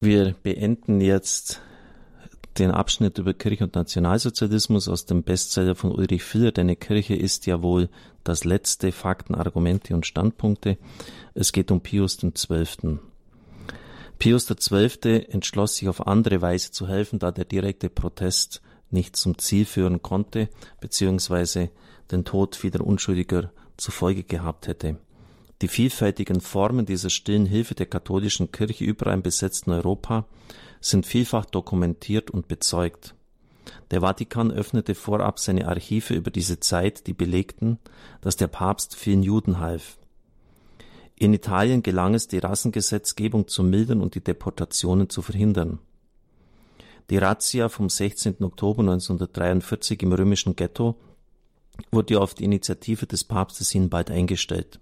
Wir beenden jetzt den Abschnitt über Kirche und Nationalsozialismus aus dem Bestseller von Ulrich Filler. Deine Kirche ist ja wohl das letzte Fakten, Argumente und Standpunkte. Es geht um Pius XII. Pius XII. entschloss sich auf andere Weise zu helfen, da der direkte Protest nicht zum Ziel führen konnte, beziehungsweise den Tod vieler Unschuldiger zur Folge gehabt hätte. Die vielfältigen Formen dieser stillen Hilfe der katholischen Kirche überall im besetzten Europa sind vielfach dokumentiert und bezeugt. Der Vatikan öffnete vorab seine Archive über diese Zeit, die belegten, dass der Papst vielen Juden half. In Italien gelang es, die Rassengesetzgebung zu mildern und die Deportationen zu verhindern. Die Razzia vom 16. Oktober 1943 im römischen Ghetto wurde auf die Initiative des Papstes hin bald eingestellt.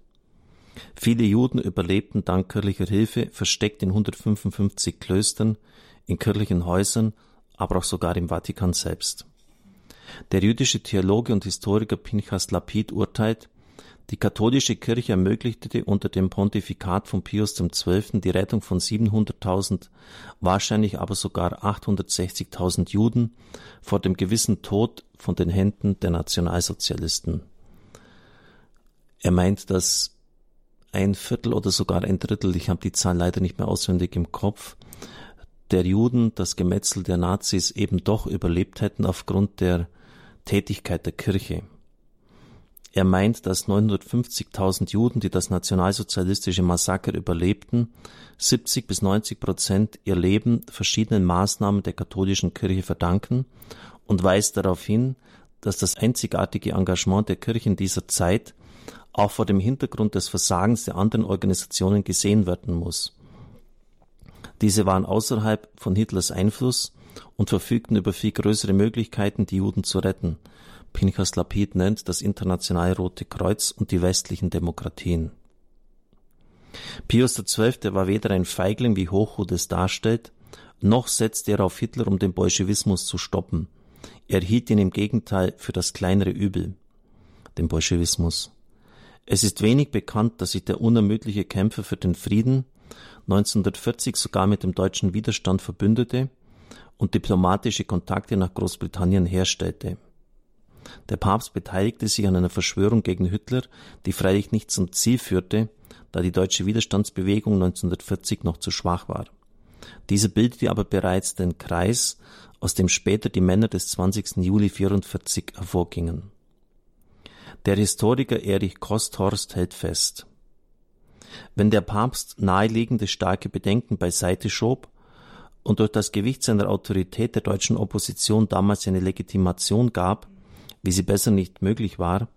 Viele Juden überlebten dank kirchlicher Hilfe versteckt in 155 Klöstern, in kirchlichen Häusern, aber auch sogar im Vatikan selbst. Der jüdische Theologe und Historiker Pinchas Lapid urteilt, die katholische Kirche ermöglichte unter dem Pontifikat von Pius XII. die Rettung von 700.000, wahrscheinlich aber sogar 860.000 Juden vor dem gewissen Tod von den Händen der Nationalsozialisten. Er meint, dass ein Viertel oder sogar ein Drittel, ich habe die Zahl leider nicht mehr auswendig im Kopf, der Juden das Gemetzel der Nazis eben doch überlebt hätten aufgrund der Tätigkeit der Kirche. Er meint, dass 950.000 Juden, die das nationalsozialistische Massaker überlebten, 70 bis 90 Prozent ihr Leben verschiedenen Maßnahmen der katholischen Kirche verdanken und weist darauf hin, dass das einzigartige Engagement der Kirche in dieser Zeit auch vor dem Hintergrund des Versagens der anderen Organisationen gesehen werden muss. Diese waren außerhalb von Hitlers Einfluss und verfügten über viel größere Möglichkeiten, die Juden zu retten. Pinchas Lapid nennt das Internationale Rote Kreuz und die westlichen Demokratien. Pius XII. war weder ein Feigling, wie Hochhut es darstellt, noch setzte er auf Hitler, um den Bolschewismus zu stoppen. Er hielt ihn im Gegenteil für das kleinere Übel, den Bolschewismus. Es ist wenig bekannt, dass sich der unermüdliche Kämpfer für den Frieden 1940 sogar mit dem deutschen Widerstand verbündete und diplomatische Kontakte nach Großbritannien herstellte. Der Papst beteiligte sich an einer Verschwörung gegen Hitler, die freilich nicht zum Ziel führte, da die deutsche Widerstandsbewegung 1940 noch zu schwach war. Diese bildete aber bereits den Kreis, aus dem später die Männer des 20. Juli 44 hervorgingen. Der Historiker Erich Kosthorst hält fest. Wenn der Papst naheliegende starke Bedenken beiseite schob und durch das Gewicht seiner Autorität der deutschen Opposition damals eine Legitimation gab, wie sie besser nicht möglich war,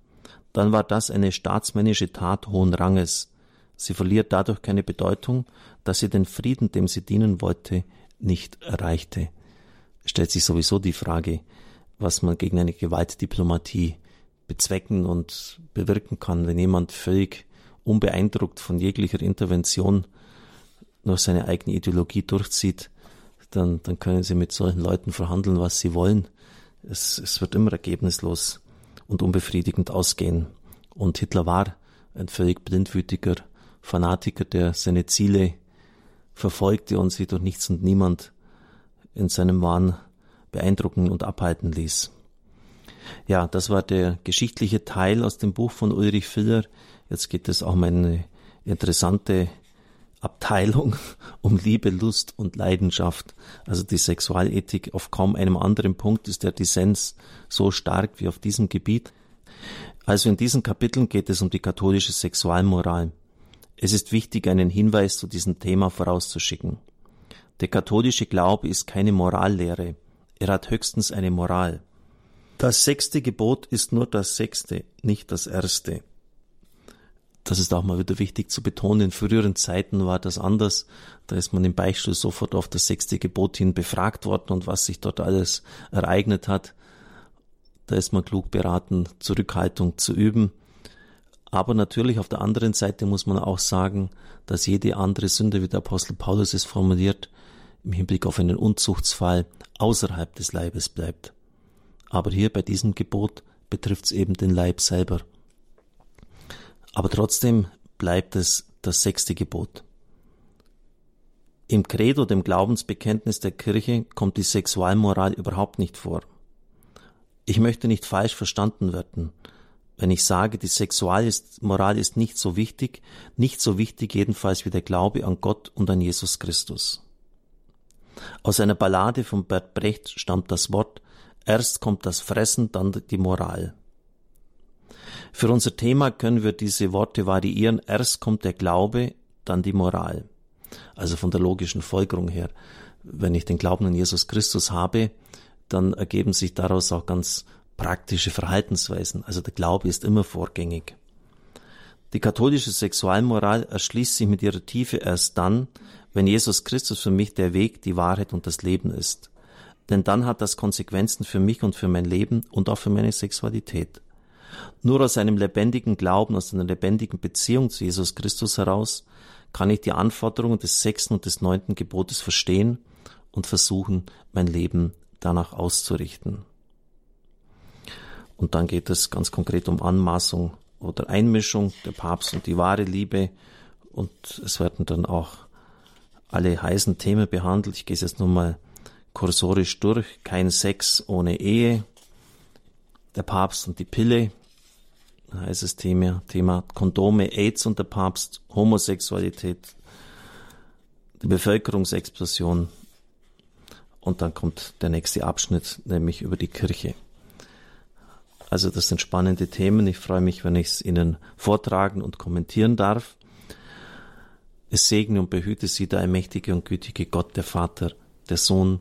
dann war das eine staatsmännische Tat hohen Ranges. Sie verliert dadurch keine Bedeutung, dass sie den Frieden, dem sie dienen wollte, nicht erreichte. Stellt sich sowieso die Frage, was man gegen eine Gewaltdiplomatie bezwecken und bewirken kann, wenn jemand völlig unbeeindruckt von jeglicher Intervention nur seine eigene Ideologie durchzieht, dann, dann können sie mit solchen Leuten verhandeln, was sie wollen. Es, es wird immer ergebnislos und unbefriedigend ausgehen. Und Hitler war ein völlig blindwütiger Fanatiker, der seine Ziele verfolgte und sie durch nichts und niemand in seinem Wahn beeindrucken und abhalten ließ. Ja, das war der geschichtliche Teil aus dem Buch von Ulrich Filler. Jetzt geht es auch um eine interessante Abteilung um Liebe, Lust und Leidenschaft. Also die Sexualethik. Auf kaum einem anderen Punkt ist der Dissens so stark wie auf diesem Gebiet. Also in diesen Kapiteln geht es um die katholische Sexualmoral. Es ist wichtig, einen Hinweis zu diesem Thema vorauszuschicken. Der katholische Glaube ist keine Morallehre. Er hat höchstens eine Moral. Das sechste Gebot ist nur das sechste, nicht das erste. Das ist auch mal wieder wichtig zu betonen. In früheren Zeiten war das anders. Da ist man im Beichtstuhl sofort auf das sechste Gebot hin befragt worden und was sich dort alles ereignet hat. Da ist man klug beraten, Zurückhaltung zu üben. Aber natürlich auf der anderen Seite muss man auch sagen, dass jede andere Sünde, wie der Apostel Paulus es formuliert, im Hinblick auf einen Unzuchtsfall außerhalb des Leibes bleibt. Aber hier bei diesem Gebot betrifft es eben den Leib selber. Aber trotzdem bleibt es das sechste Gebot. Im Credo, dem Glaubensbekenntnis der Kirche, kommt die Sexualmoral überhaupt nicht vor. Ich möchte nicht falsch verstanden werden, wenn ich sage, die Sexualmoral ist nicht so wichtig, nicht so wichtig jedenfalls wie der Glaube an Gott und an Jesus Christus. Aus einer Ballade von Bert Brecht stammt das Wort, erst kommt das Fressen, dann die Moral. Für unser Thema können wir diese Worte variieren, erst kommt der Glaube, dann die Moral. Also von der logischen Folgerung her. Wenn ich den Glauben an Jesus Christus habe, dann ergeben sich daraus auch ganz praktische Verhaltensweisen. Also der Glaube ist immer vorgängig. Die katholische Sexualmoral erschließt sich mit ihrer Tiefe erst dann, wenn Jesus Christus für mich der Weg, die Wahrheit und das Leben ist. Denn dann hat das Konsequenzen für mich und für mein Leben und auch für meine Sexualität. Nur aus einem lebendigen Glauben, aus einer lebendigen Beziehung zu Jesus Christus heraus kann ich die Anforderungen des sechsten und des neunten Gebotes verstehen und versuchen, mein Leben danach auszurichten. Und dann geht es ganz konkret um Anmaßung oder Einmischung der Papst und die wahre Liebe. Und es werden dann auch alle heißen Themen behandelt. Ich gehe es jetzt nur mal kursorisch durch. Kein Sex ohne Ehe. Der Papst und die Pille. Heißes Thema. Thema Kondome, AIDS und der Papst, Homosexualität, die Bevölkerungsexplosion. Und dann kommt der nächste Abschnitt, nämlich über die Kirche. Also das sind spannende Themen. Ich freue mich, wenn ich es Ihnen vortragen und kommentieren darf. Es segne und behüte Sie der allmächtige und gütige Gott, der Vater, der Sohn